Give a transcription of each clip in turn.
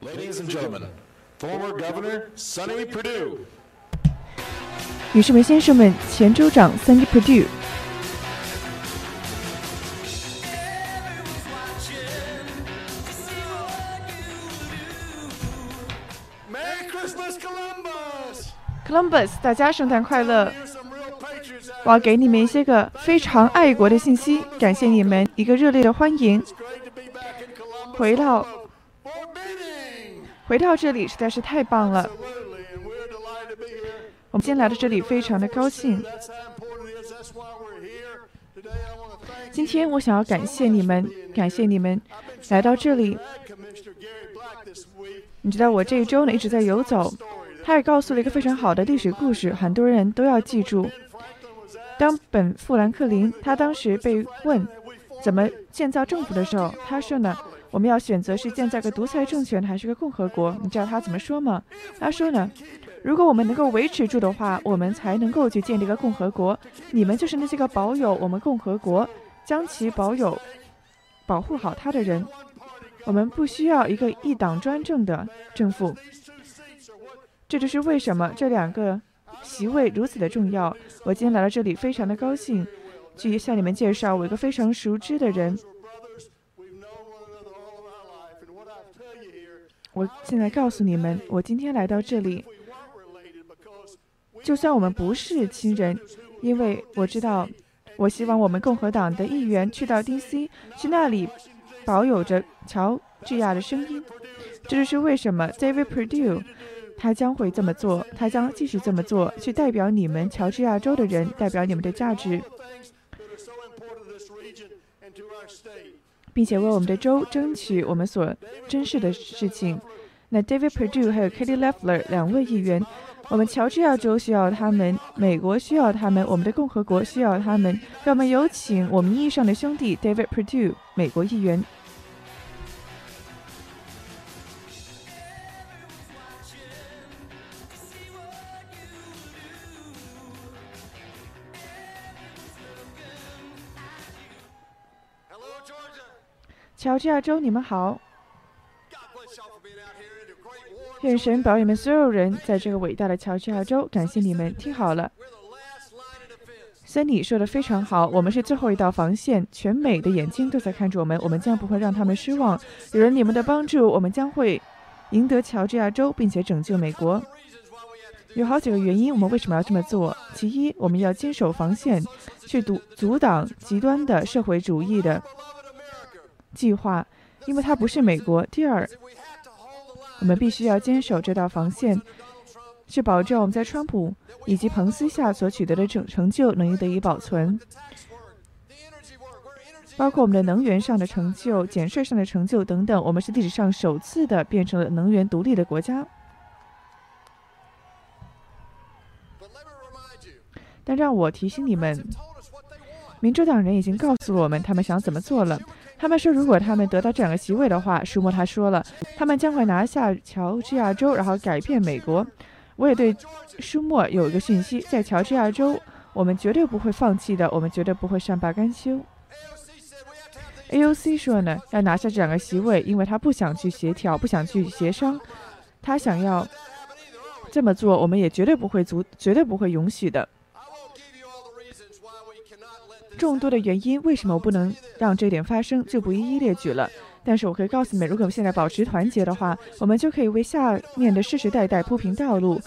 Ladies and gentlemen, former Governor Sonny Perdue. 女士们、先生们，前州长 Sandy Perdue。Columbus! 大家圣诞快乐我要给你们一些个非常爱国的信息，感谢你们一个热烈的欢迎。回到!回到这里实在是太棒了。我们今天来到这里非常的高兴。今天我想要感谢你们感谢你们来到这里。你知道我这一周呢一直在游走他也告诉了一个非常好的历史故事很多人都要记住。当本富兰克林他当时被问怎么建造政府的时候他说呢我们要选择是建造个独裁政权还是个共和国？你知道他怎么说吗？他说呢，如果我们能够维持住的话，我们才能够去建立一个共和国。你们就是那些个保有我们共和国，将其保有、保护好它的人。我们不需要一个一党专政的政府。这就是为什么这两个席位如此的重要。我今天来到这里，非常的高兴，去向你们介绍我一个非常熟知的人。我现在告诉你们，我今天来到这里，就算我们不是亲人，因为我知道，我希望我们共和党的议员去到 D.C. 去那里保有着乔治亚的声音。这就是为什么 David Perdue 他将会这么做，他将继续这么做，去代表你们乔治亚州的人，代表你们的价值，并且为我们的州争取我们所珍视的事情。那 David Perdue 还有 Katie Leffler 两位议员，我们乔治亚州需要他们，美国需要他们，我们的共和国需要他们。让我们有请我们意义上的兄弟 David Perdue 美国议员。乔治亚州，你们好.愿神保佑你们所有人在这个伟大的乔治亚州，感谢你们。听好了.森尼说的非常好，我们是最后一道防线，全美的眼睛都在看着我们，我们将不会让他们失望。有了你们的帮助，我们将会赢得乔治亚州，并且拯救美国。有好几个原因，我们为什么要这么做？其一，我们要坚守防线，去阻阻挡极端的社会主义的.计划，因为它不是美国。第二，我们必须要坚守这道防线，去保证我们在川普以及彭斯下所取得的成成就能得以保存，包括我们的能源上的成就、减税上的成就等等。我们是历史上首次的变成了能源独立的国家。但让我提醒你们，民主党人已经告诉我们他们想怎么做了。他们说，如果他们得到这两个席位的话，舒默他说了，他们将会拿下乔治亚州，然后改变美国。我也对舒默有一个讯息，在乔治亚州，我们绝对不会放弃的，我们绝对不会善罢甘休。AOC 说呢，要拿下这两个席位，因为他不想去协调，不想去协商，他想要这么做，我们也绝对不会阻，绝对不会允许的。众多的原因，为什么我不能让这点发生，就不一一列举了。但是我可以告诉你们，如果我们现在保持团结的话，我们就可以为下面的世世代代铺平道路。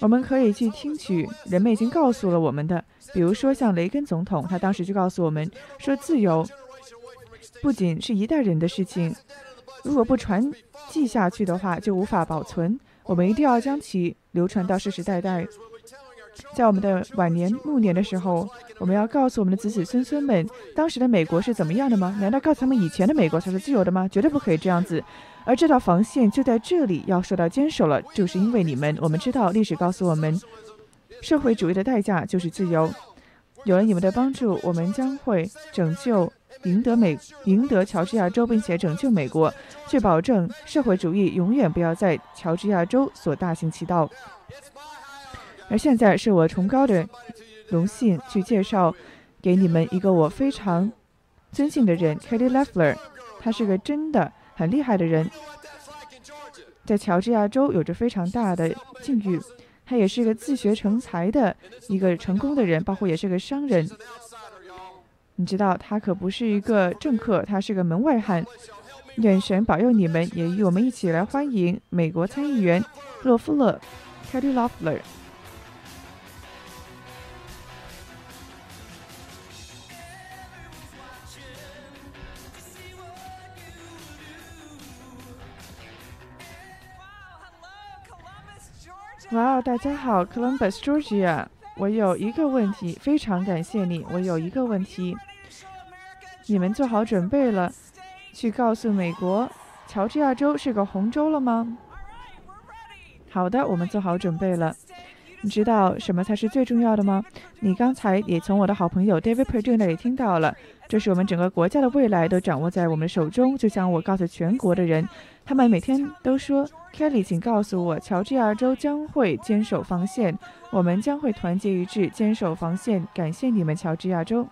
我们可以去听取人们已经告诉了我们的，比如说像雷根总统，他当时就告诉我们说，自由不仅是一代人的事情，如果不传记下去的话，就无法保存。我们一定要将其流传到世世代代。在我们的晚年暮年的时候，我们要告诉我们的子子孙孙们，当时的美国是怎么样的吗？难道告诉他们以前的美国才是自由的吗？绝对不可以这样子。而这道防线就在这里要受到坚守了，就是因为你们。我们知道历史告诉我们，社会主义的代价就是自由。有了你们的帮助，我们将会拯救、赢得美、赢得乔治亚州，并且拯救美国，去保证社会主义永远不要在乔治亚州所大行其道。而现在是我崇高的荣幸去介绍给你们一个我非常尊敬的人 k a t i e Leffler，他是个真的很厉害的人。在乔治亚州有着非常大的境遇。他也是个自学成才的一个成功的人，包括也是个商人。你知道，他可不是一个政客，他是个门外汉。愿神保佑你们，也与我们一起来欢迎美国参议员洛夫勒 （Kelly Loeffler）。哇哦，大家好，Columbus Georgia，我有一个问题，非常感谢你。我有一个问题，你们做好准备了，去告诉美国，乔治亚州是个红州了吗？好的，我们做好准备了。你知道什么才是最重要的吗？你刚才也从我的好朋友 David Perdue 那里听到了，这是我们整个国家的未来都掌握在我们手中。就像我告诉全国的人，他们每天都说。Kelly，请告诉我，乔治亚州将会坚守防线，我们将会团结一致，坚守防线。感谢你们，乔治亚州。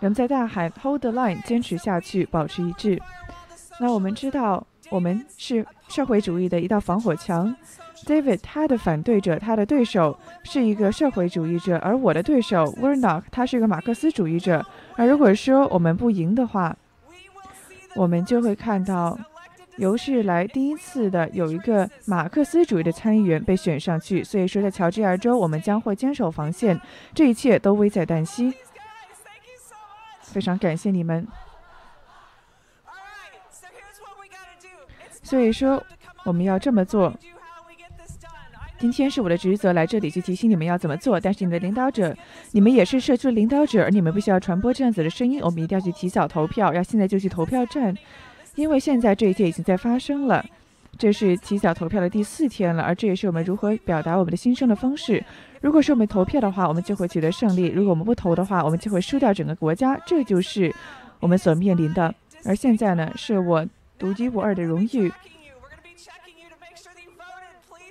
人们在大喊 “Hold the line”，坚持下去，保持一致。那我们知道，我们是社会主义的一道防火墙。David，他的反对者，他的对手是一个社会主义者，而我的对手 Wernock，他是一个马克思主义者。而如果说我们不赢的话，我们就会看到有史来第一次的有一个马克思主义的参议员被选上去。所以说，在乔治亚州，我们将会坚守防线，这一切都危在旦夕。非常感谢你们。所以说，我们要这么做。今天是我的职责来这里去提醒你们要怎么做，但是你的领导者，你们也是社区的领导者，而你们必须要传播这样子的声音。我们一定要去提早投票，要现在就去投票站，因为现在这一切已经在发生了。这是提早投票的第四天了，而这也是我们如何表达我们的心声的方式。如果是我们投票的话，我们就会取得胜利；如果我们不投的话，我们就会输掉整个国家。这就是我们所面临的。而现在呢，是我独一无二的荣誉。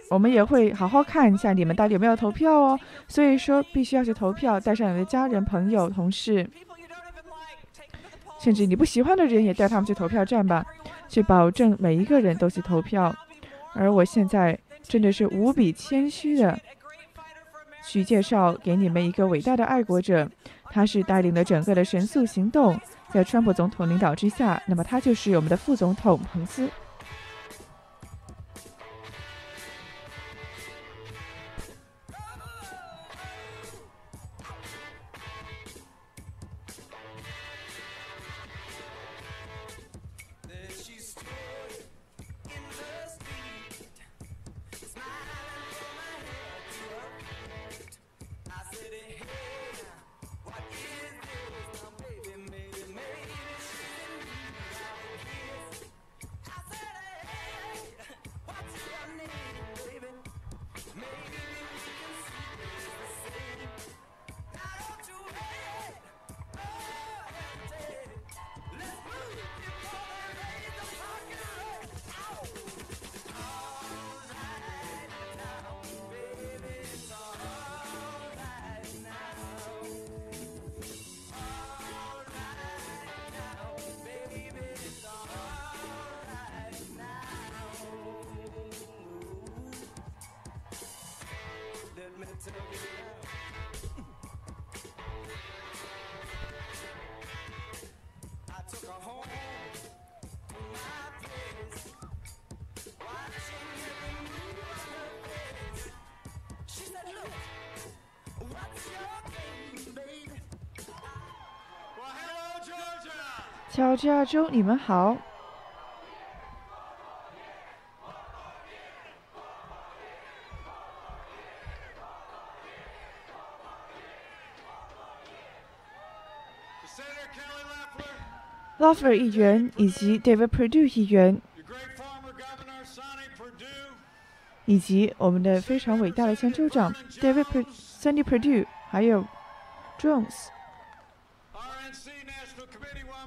我们也会好好看一下你们到底有没有投票哦，所以说必须要去投票，带上你的家人、朋友、同事，甚至你不喜欢的人也带他们去投票站吧，去保证每一个人都去投票。而我现在真的是无比谦虚的去介绍给你们一个伟大的爱国者，他是带领了整个的神速行动，在川普总统领导之下，那么他就是我们的副总统彭斯。乔治亚州，你们好。Loeffler. 议员以及 David Perdue 议员，以及我们的非常伟大的前州长 David Per Sandy Perdue，还有 Jones。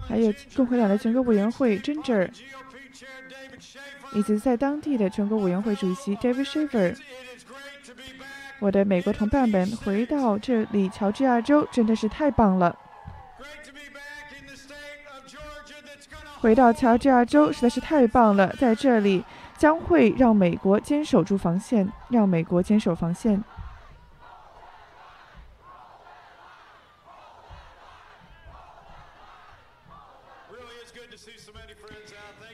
还有共和党的全国委员会 Ginger，以及在当地的全国委员会主席 David Shaver，我的美国同伴们，回到这里，乔治亚州真的是太棒了。回到乔治亚州实在是太棒了，在这里将会让美国坚守住防线，让美国坚守防线。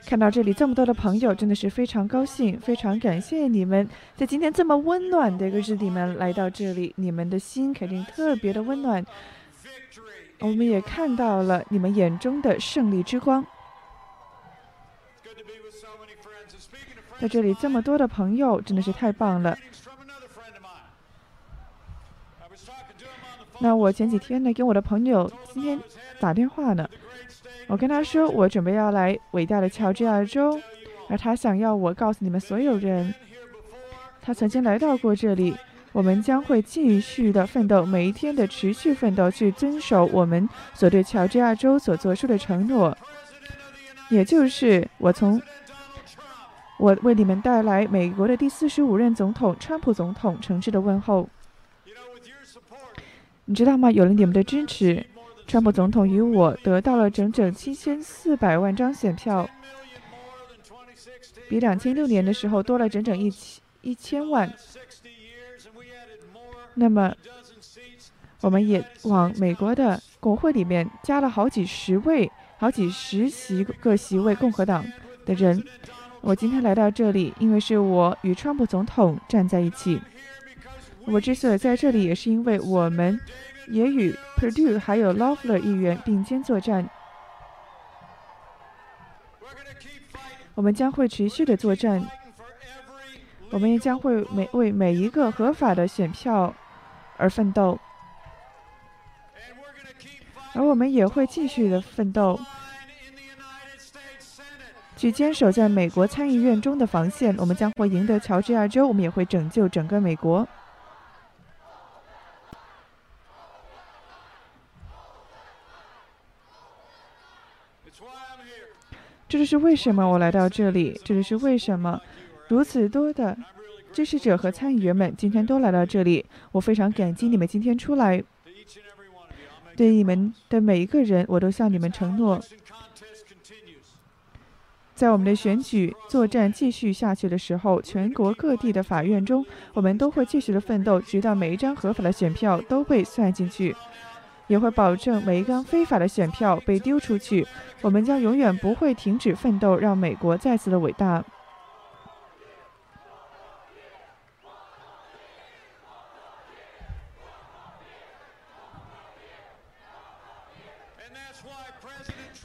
看到这里这么多的朋友，真的是非常高兴，非常感谢你们在今天这么温暖的一个日子里面来到这里，你们的心肯定特别的温暖。我们也看到了你们眼中的胜利之光。在这里这么多的朋友，真的是太棒了。那我前几天呢，跟我的朋友今天打电话呢。我跟他说，我准备要来伟大的乔治亚州，而他想要我告诉你们所有人，他曾经来到过这里。我们将会继续的奋斗，每一天的持续奋斗，去遵守我们所对乔治亚州所做出的承诺，也就是我从我为你们带来美国的第四十五任总统川普总统诚挚的问候。你知道吗？有了你们的支持。川普总统与我得到了整整七千四百万张选票，比两千六年的时候多了整整一千一千万。那么，我们也往美国的国会里面加了好几十位、好几十席个席位共和党的人。我今天来到这里，因为是我与川普总统站在一起。我之所以在这里，也是因为我们。也与 Purdue 还有 l o f l e r 议员并肩作战。我们将会持续的作战，我们也将会每为每一个合法的选票而奋斗，而我们也会继续的奋斗，去坚守在美国参议院中的防线。我们将会赢得乔治亚州，我们也会拯救整个美国。这就是为什么我来到这里，这就是为什么如此多的支持者和参议员们今天都来到这里。我非常感激你们今天出来。对你们的每一个人，我都向你们承诺，在我们的选举作战继续下去的时候，全国各地的法院中，我们都会继续的奋斗，直到每一张合法的选票都被算进去。也会保证每一张非法的选票被丢出去。我们将永远不会停止奋斗，让美国再次的伟大。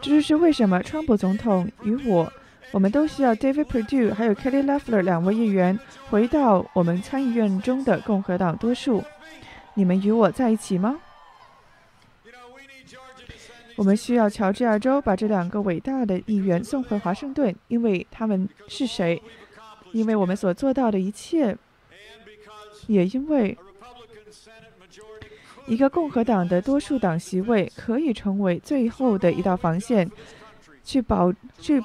这就是为什么川普总统与我，我们都需要 David Perdue 还有 Kelly Loeffler 两位议员回到我们参议院中的共和党多数。你们与我在一起吗？我们需要乔治亚州把这两个伟大的议员送回华盛顿，因为他们是谁？因为我们所做到的一切，也因为一个共和党的多数党席位可以成为最后的一道防线，去保去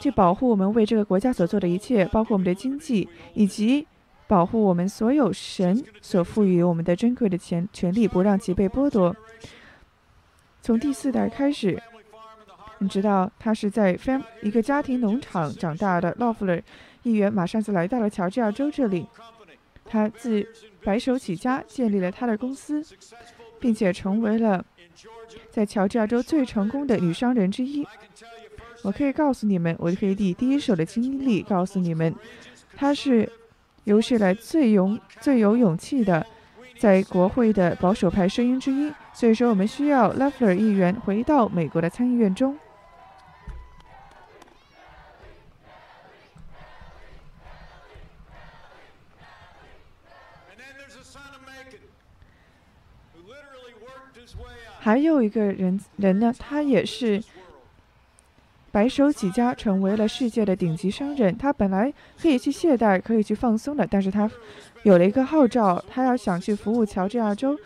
去保护我们为这个国家所做的一切，包括我们的经济，以及保护我们所有神所赋予我们的珍贵的权权利，不让其被剥夺。从第四代开始，你知道他是在一个家庭农场长大的。洛夫勒议员马上就来到了乔治亚州这里，他自白手起家建立了他的公司，并且成为了在乔治亚州最成功的女商人之一。我可以告诉你们，我可以以第一手的经历告诉你们，他是有史以来最勇、最有勇气的。在国会的保守派声音之一，所以说我们需要拉弗尔议员回到美国的参议院中。还有一个人人呢，他也是白手起家，成为了世界的顶级商人。他本来可以去懈怠，可以去放松的，但是他。有了一个号召，他要想去服务乔治亚州。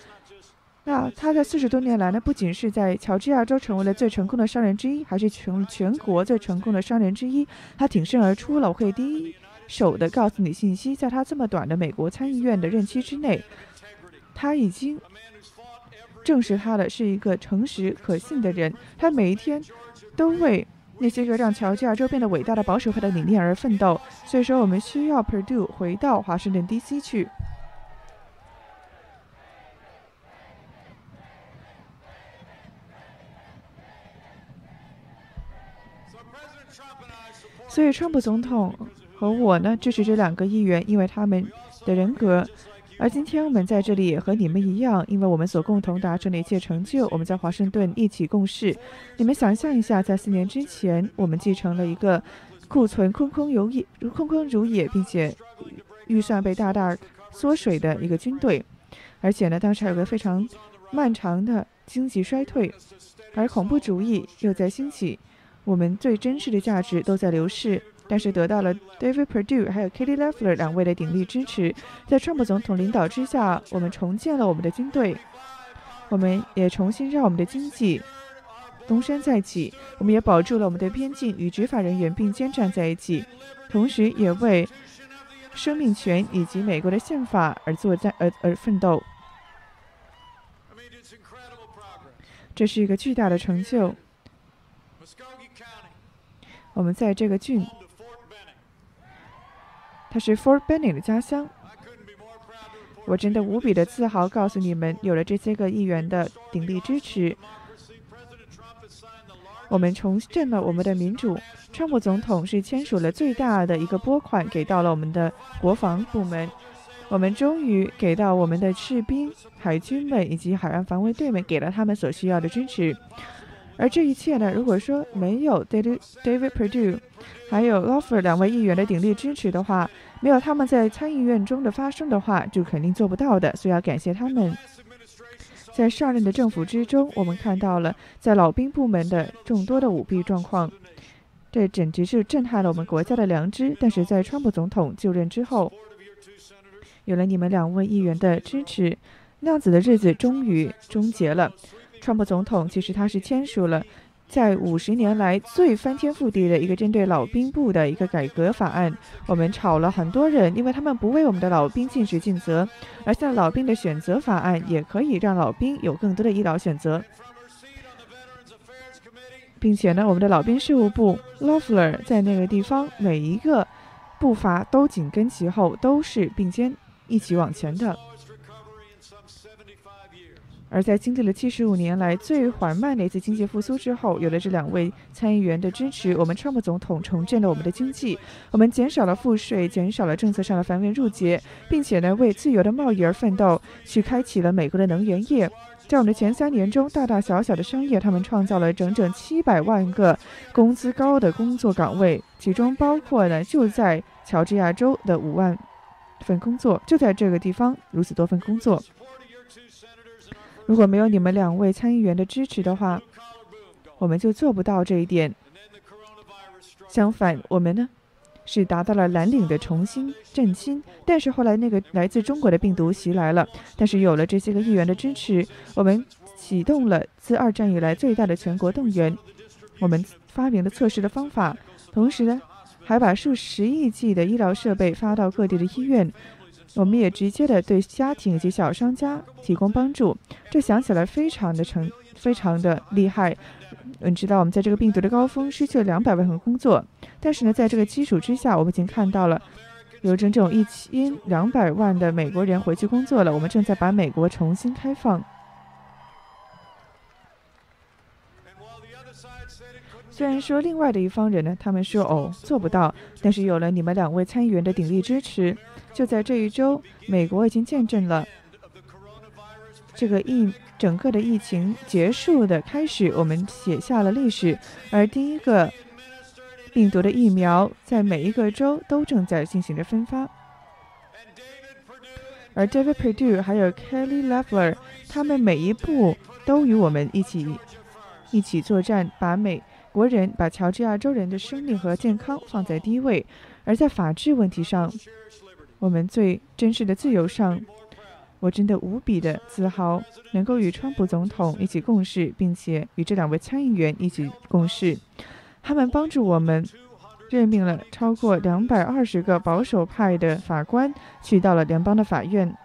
那他在四十多年来呢，不仅是在乔治亚州成为了最成功的商人之一，还是全全国最成功的商人之一。他挺身而出了，我可以第一手的告诉你信息，在他这么短的美国参议院的任期之内，他已经证实他的是一个诚实可信的人。他每一天都为那些个让乔治亚州变得伟大的保守派的理念而奋斗。所以说，我们需要 Purdue 回到华盛顿 D.C. 去。所以，川普总统和我呢支持这两个议员，因为他们的人格。而今天我们在这里也和你们一样，因为我们所共同达成的一切成就，我们在华盛顿一起共事。你们想象一下，在四年之前，我们继承了一个库存空空如也、空空如也，并且预算被大大缩水的一个军队。而且呢，当时还有个非常漫长的经济衰退，而恐怖主义又在兴起。我们最真实的价值都在流逝，但是得到了 David Perdue 还有 Katie Leffler 两位的鼎力支持，在川普总统领导之下，我们重建了我们的军队，我们也重新让我们的经济东山再起，我们也保住了我们的边境与执法人员并肩站在一起，同时也为生命权以及美国的宪法而作战而而奋斗。这是一个巨大的成就。我们在这个郡，它是 Fort Benning 的家乡。我真的无比的自豪，告诉你们，有了这些个议员的鼎力支持，我们重振了我们的民主。川普总统是签署了最大的一个拨款，给到了我们的国防部门。我们终于给到我们的士兵、海军们以及海岸防卫队们，给了他们所需要的支持。而这一切呢？如果说没有 David David Perdue，还有 Lofer 两位议员的鼎力支持的话，没有他们在参议院中的发声的话，就肯定做不到的。所以要感谢他们。在上任的政府之中，我们看到了在老兵部门的众多的舞弊状况，这简直是震撼了我们国家的良知。但是在川普总统就任之后，有了你们两位议员的支持，那样子的日子终于终结了。川普总统其实他是签署了在五十年来最翻天覆地的一个针对老兵部的一个改革法案。我们吵了很多人，因为他们不为我们的老兵尽职尽责。而像老兵的选择法案也可以让老兵有更多的医疗选择，并且呢，我们的老兵事务部 Loeffler 在那个地方每一个步伐都紧跟其后，都是并肩一起往前的。而在经历了七十五年来最缓慢的一次经济复苏之后，有了这两位参议员的支持，我们川普总统重振了我们的经济，我们减少了赋税，减少了政策上的繁文缛节，并且呢为自由的贸易而奋斗，去开启了美国的能源业。在我们的前三年中，大大小小的商业，他们创造了整整七百万个工资高的工作岗位，其中包括呢就在乔治亚州的五万份工作，就在这个地方如此多份工作。如果没有你们两位参议员的支持的话，我们就做不到这一点。相反，我们呢是达到了蓝领的重新振兴。但是后来那个来自中国的病毒袭来了。但是有了这些个议员的支持，我们启动了自二战以来最大的全国动员。我们发明了测试的方法，同时呢还把数十亿计的医疗设备发到各地的医院。我们也直接的对家庭以及小商家提供帮助，这想起来非常的成，非常的厉害。你知道，我们在这个病毒的高峰失去了两百万份工作，但是呢，在这个基础之下，我们已经看到了有整整一千两百万的美国人回去工作了。我们正在把美国重新开放。虽然说另外的一方人呢，他们说哦做不到，但是有了你们两位参议员的鼎力支持。就在这一周，美国已经见证了这个疫整个的疫情结束的开始，我们写下了历史。而第一个病毒的疫苗在每一个州都正在进行着分发。而 David Perdue 还有 Kelly Leffler，他们每一步都与我们一起一起作战，把美国人、把乔治亚州人的生命和健康放在第一位。而在法治问题上，我们最真实的自由上，我真的无比的自豪，能够与川普总统一起共事，并且与这两位参议员一起共事。他们帮助我们任命了超过两百二十个保守派的法官去到了联邦的法院，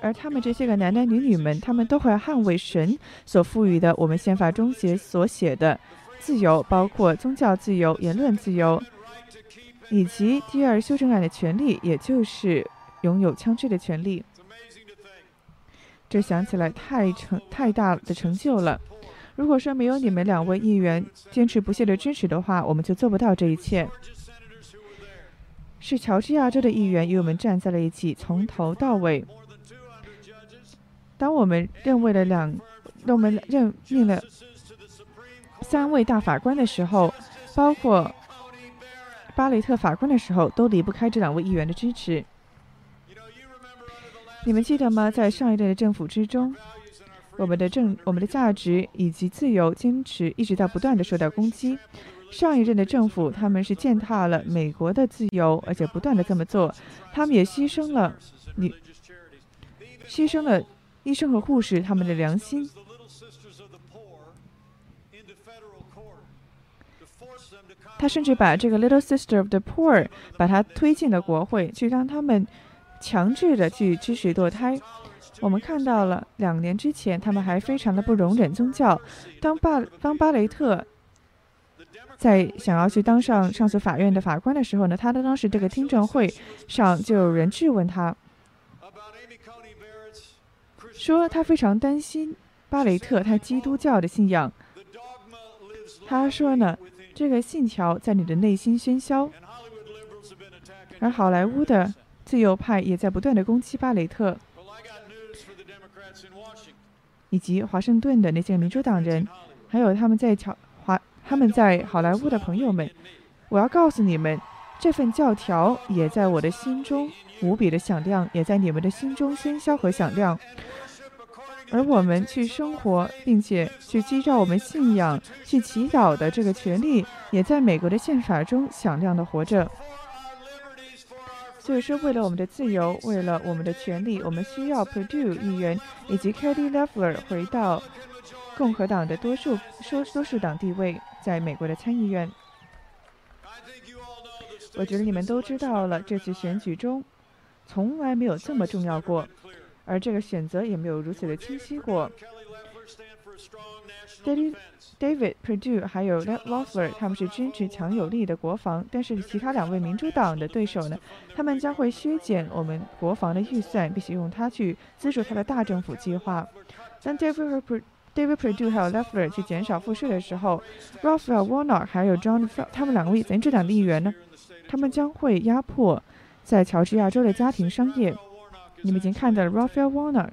而他们这些个男男女女们，他们都会捍卫神所赋予的我们宪法中写所写的自由，包括宗教自由、言论自由，以及第二修正案的权利，也就是拥有枪支的权利。这想起来太成太大的成就了。如果说没有你们两位议员坚持不懈的支持的话，我们就做不到这一切。是乔治亚州的议员与我们站在了一起，从头到尾。当我们认为了两，我们任命了三位大法官的时候，包括巴雷特法官的时候，都离不开这两位议员的支持。你们记得吗？在上一任的政府之中。我们的政、我们的价值以及自由坚持一直在不断的受到攻击。上一任的政府，他们是践踏了美国的自由，而且不断的这么做。他们也牺牲了你，牺牲了医生和护士他们的良心。他甚至把这个 Little Sister of the Poor 把它推进了国会，去让他们强制的去支持堕胎。我们看到了，两年之前，他们还非常的不容忍宗教。当巴当巴雷特在想要去当上上诉法院的法官的时候呢，他的当时这个听证会上就有人质问他，说他非常担心巴雷特他基督教的信仰。他说呢，这个信条在你的内心喧嚣，而好莱坞的自由派也在不断的攻击巴雷特。以及华盛顿的那些民主党人，还有他们在乔华他们在好莱坞的朋友们，我要告诉你们，这份教条也在我的心中无比的响亮，也在你们的心中喧嚣和响亮。而我们去生活，并且去依照我们信仰去祈祷的这个权利，也在美国的宪法中响亮的活着。所以说，为了我们的自由，为了我们的权利，我们需要 Purdue 议员以及 Kelly Loeffler 回到共和党的多数说多数党地位，在美国的参议院。我觉得你们都知道了，这次选举中从来没有这么重要过，而这个选择也没有如此的清晰过。David David Perdue 还有 Loeffler，他们是支持强有力的国防，但是其他两位民主党的对手呢？他们将会削减我们国防的预算，并且用它去资助他的大政府计划。当 David David Perdue 还有 Loeffler 去减少赋税的时候，Raphael Warnock 还有 John 他们两位民主党的议员呢？他们将会压迫在乔治亚州的家庭商业。你们已经看到了 Raphael Warner，。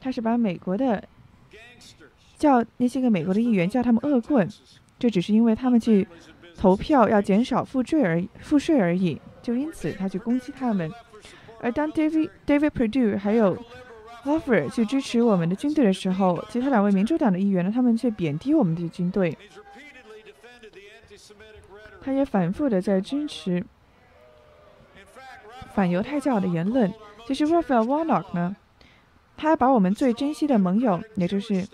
他是把美国的叫那些个美国的议员叫他们恶棍，这只是因为他们去投票要减少赋税而赋税而已，就因此他去攻击他们。而当 David David Perdue 还有 Offer 去支持我们的军队的时候，其他两位民主党的议员呢，他们却贬低我们的军队。他也反复的在支持反犹太教的言论。其实 Raphael Warnock 呢？他把我们最珍惜的盟友，也就是，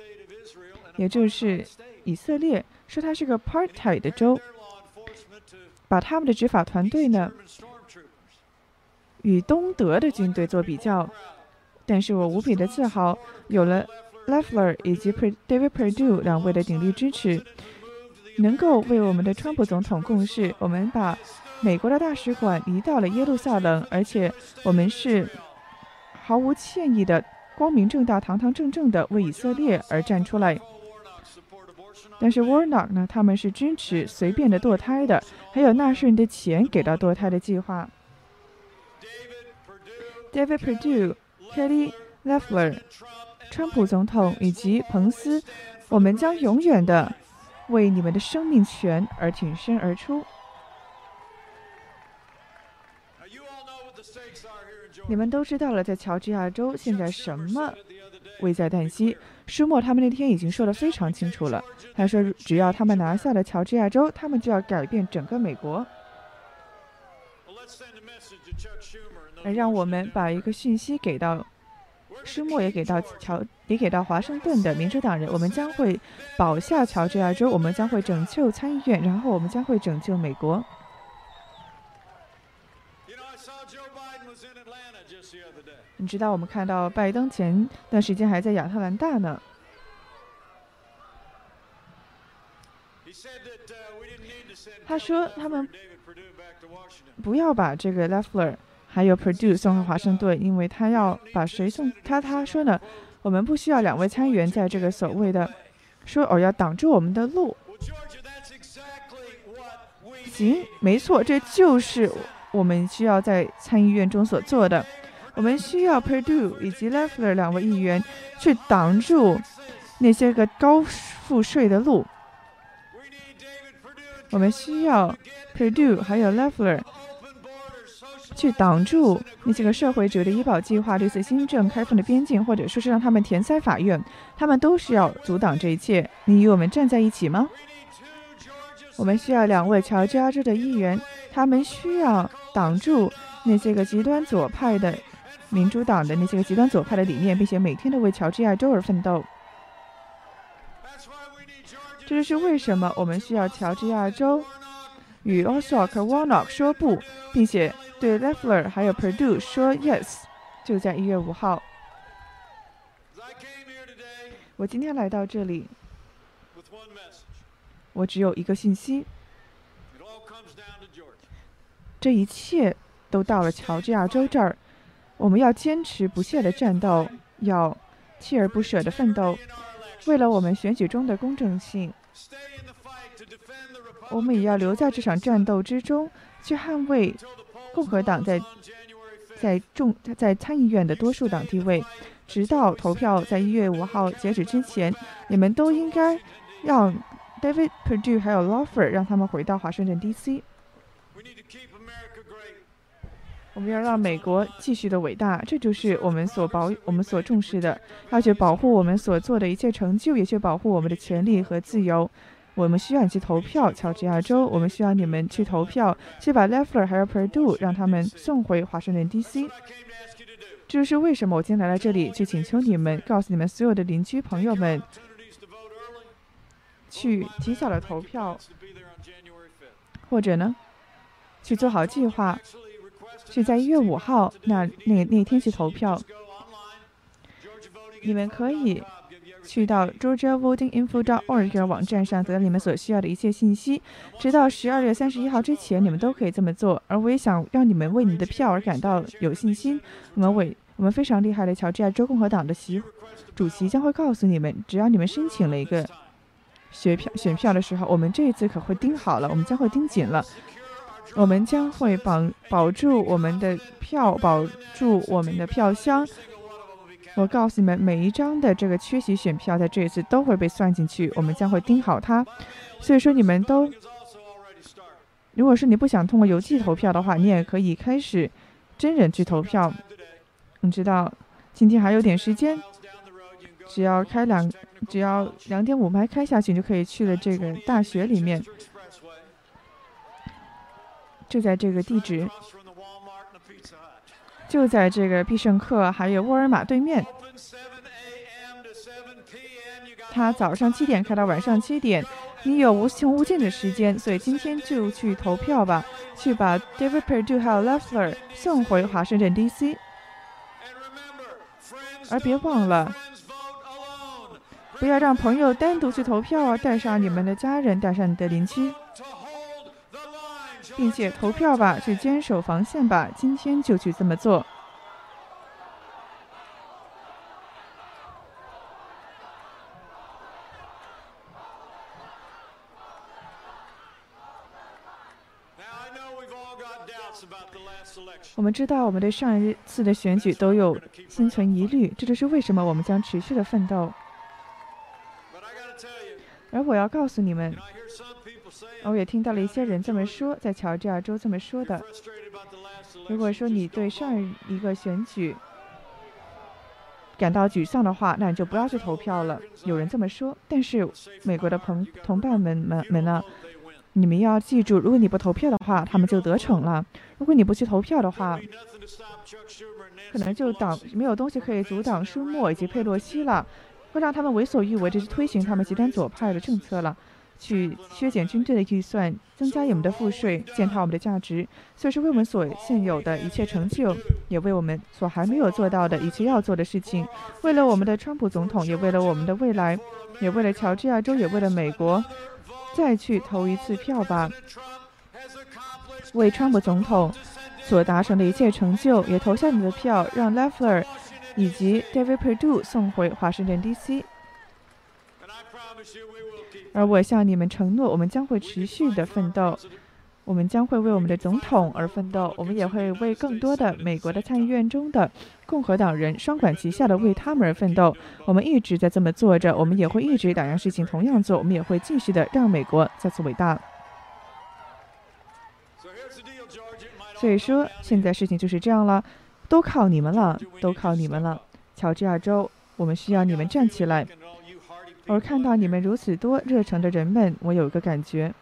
也就是以色列，说他是个 Party 的州，把他们的执法团队呢与东德的军队做比较。但是我无比的自豪，有了 Leffler 以及 David Perdue 两位的鼎力支持，能够为我们的川普总统共事。我们把美国的大使馆移到了耶路撒冷，而且我们是毫无歉意的。光明正大、堂堂正正的为以色列而站出来，但是 Warnock 呢？他们是支持随便的堕胎的，还有纳税人的钱给到堕胎的计划。David Perdue、Kelly Leffler、川普总统以及彭斯，我们将永远的为你们的生命权而挺身而出。你们都知道了，在乔治亚州现在什么危在旦夕？舒默他们那天已经说得非常清楚了。他说，只要他们拿下了乔治亚州，他们就要改变整个美国。让我们把一个讯息给到舒默也给到乔，也给到华盛顿的民主党人，我们将会保下乔治亚州，我们将会拯救参议院，然后我们将会拯救美国。你知道，我们看到拜登前段时间还在亚特兰大呢。他说他们不要把这个 Leffler 还有 Purdue 送回华盛顿，因为他要把谁送他？他说呢，我们不需要两位参议员在这个所谓的说哦要挡住我们的路。行，没错，这就是我们需要在参议院中所做的。我们需要 Perdue 以及 Leffler 两位议员去挡住那些个高赋税的路。我们需要 Perdue 还有 Leffler 去挡住那些个社会主义的医保计划、绿色新政、开放的边境，或者说是让他们填塞法院。他们都是要阻挡这一切。你与我们站在一起吗？我们需要两位乔治亚州的议员，他们需要挡住那些个极端左派的。民主党的那些个极端左派的理念，并且每天都为乔治亚州而奋斗。这就是为什么我们需要乔治亚州与 Ossock、Warnock 说不，并且对 Leffler 还有 Perdue 说 yes。就在一月五号，我今天来到这里，我只有一个信息：这一切都到了乔治亚州这儿。我们要坚持不懈的战斗，要锲而不舍的奋斗，为了我们选举中的公正性。我们也要留在这场战斗之中，去捍卫共和党在在众在参议院的多数党地位，直到投票在一月五号截止之前。你们都应该让 David Perdue 还有 Lawfer 让他们回到华盛顿 D.C. 我们要让美国继续的伟大，这就是我们所保、我们所重视的。要去保护我们所做的一切成就，也去保护我们的权利和自由。我们需要你去投票，乔治亚州。我们需要你们去投票，去把 Leffler 还有 Perdue 让他们送回华盛顿 D.C. 这就是为什么我今天来到这里，去请求你们，告诉你们所有的邻居朋友们，去提早的投票，或者呢，去做好计划。是在一月五号那那那天去投票。你们可以去到 georgia voting info.org 网站上得到你们所需要的一切信息。直到十二月三十一号之前，你们都可以这么做。而我也想让你们为你的票而感到有信心。我们为我们非常厉害的乔治亚州共和党的席主席将会告诉你们，只要你们申请了一个选票选票的时候，我们这一次可会盯好了，我们将会盯紧了。我们将会保保住我们的票，保住我们的票箱。我告诉你们，每一张的这个缺席选票在这一次都会被算进去，我们将会盯好它。所以说，你们都，如果是你不想通过邮寄投票的话，你也可以开始真人去投票。你知道，今天还有点时间，只要开两，只要两点五迈开下去，就可以去了这个大学里面。就在这个地址，就在这个必胜客还有沃尔玛对面。他早上七点开到晚上七点，你有无穷无尽的时间，所以今天就去投票吧，去把 David Perdue 还有 Leffler 送回华盛顿 D.C. 而别忘了，不要让朋友单独去投票啊，带上你们的家人，带上你的邻居。并且投票吧，去坚守防线吧，今天就去这么做。我们知道，我们对上一次的选举都有心存疑虑，这就是为什么我们将持续的奋斗。而我要告诉你们。我也听到了一些人这么说，在乔治亚州这么说的。如果说你对上一个选举感到沮丧的话，那你就不要去投票了。有人这么说，但是美国的朋同伴们们们呢？你们要记住，如果你不投票的话，他们就得逞了；如果你不去投票的话，可能就挡没有东西可以阻挡舒默以及佩洛西了，会让他们为所欲为，这是推行他们极端左派的政策了。去削减军队的预算，增加我们的赋税，践踏我们的价值，所以是为我们所现有的一切成就，也为我们所还没有做到的一切要做的事情，为了我们的川普总统，也为了我们的未来，也为了乔治亚州，也为了美国，再去投一次票吧。为川普总统所达成的一切成就，也投下你的票，让 Leffler 以及 David Perdue 送回华盛顿 D.C. 而我向你们承诺，我们将会持续的奋斗，我们将会为我们的总统而奋斗，我们也会为更多的美国的参议院中的共和党人双管齐下的为他们而奋斗。我们一直在这么做着，我们也会一直打样事情同样做，我们也会继续的让美国再次伟大。所以说，现在事情就是这样了，都靠你们了，都靠你们了，乔治亚州，我们需要你们站起来。而看到你们如此多热诚的人们，我有一个感觉，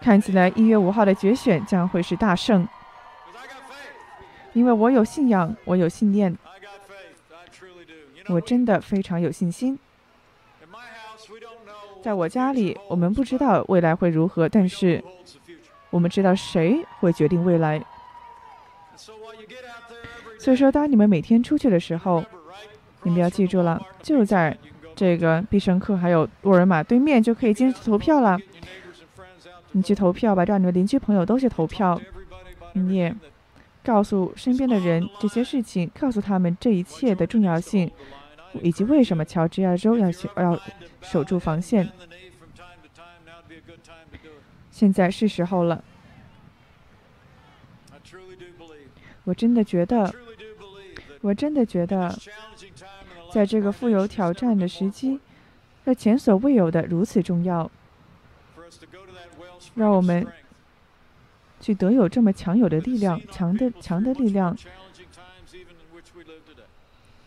看起来一月五号的决选将会是大胜，因为我有信仰，我有信念，我真的非常有信心。在我家里，我们不知道未来会如何，但是我们知道谁会决定未来。所以说，当你们每天出去的时候，你们要记住了，就在这个必胜客还有沃尔玛对面就可以进去投票了。你去投票吧，让你的邻居朋友都去投票。你也告诉身边的人这些事情，告诉他们这一切的重要性，以及为什么乔治亚州要要守住防线。现在是时候了，我真的觉得。我真的觉得，在这个富有挑战的时机，这前所未有的如此重要，让我们去得有这么强有的力量，强的强的力量。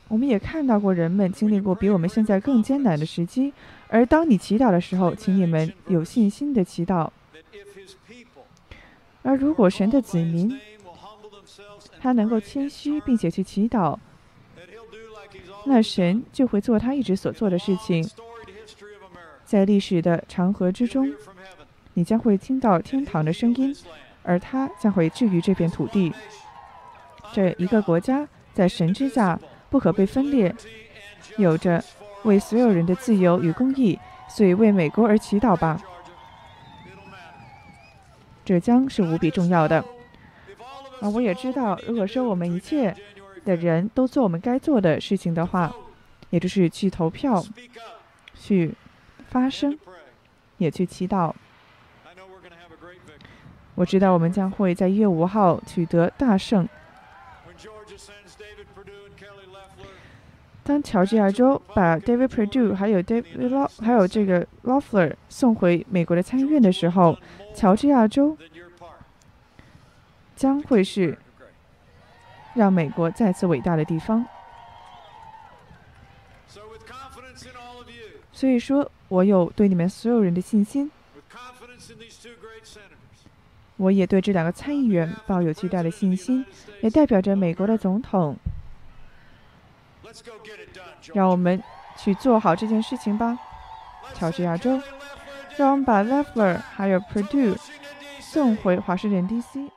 我们也看到过人们经历过比我们现在更艰难的时机，而当你祈祷的时候，请你们有信心的祈祷。而如果神的子民，他能够谦虚，并且去祈祷，那神就会做他一直所做的事情。在历史的长河之中，你将会听到天堂的声音，而他将会治愈这片土地。这一个国家在神之下不可被分裂，有着为所有人的自由与公义，所以为美国而祈祷吧。这将是无比重要的。啊，我也知道，如果说我们一切的人都做我们该做的事情的话，也就是去投票、去发声、也去祈祷，我知道我们将会在一月五号取得大胜。当乔治亚州把 David Perdue 还有 David Law 还有这个 Loffler 送回美国的参议院的时候，乔治亚州。将会是让美国再次伟大的地方。所以说，我有对你们所有人的信心。我也对这两个参议员抱有巨大的信心，也代表着美国的总统。让我们去做好这件事情吧，乔治亚州。让我们把 Leffler 还有 Purdue 送回华盛顿 D.C.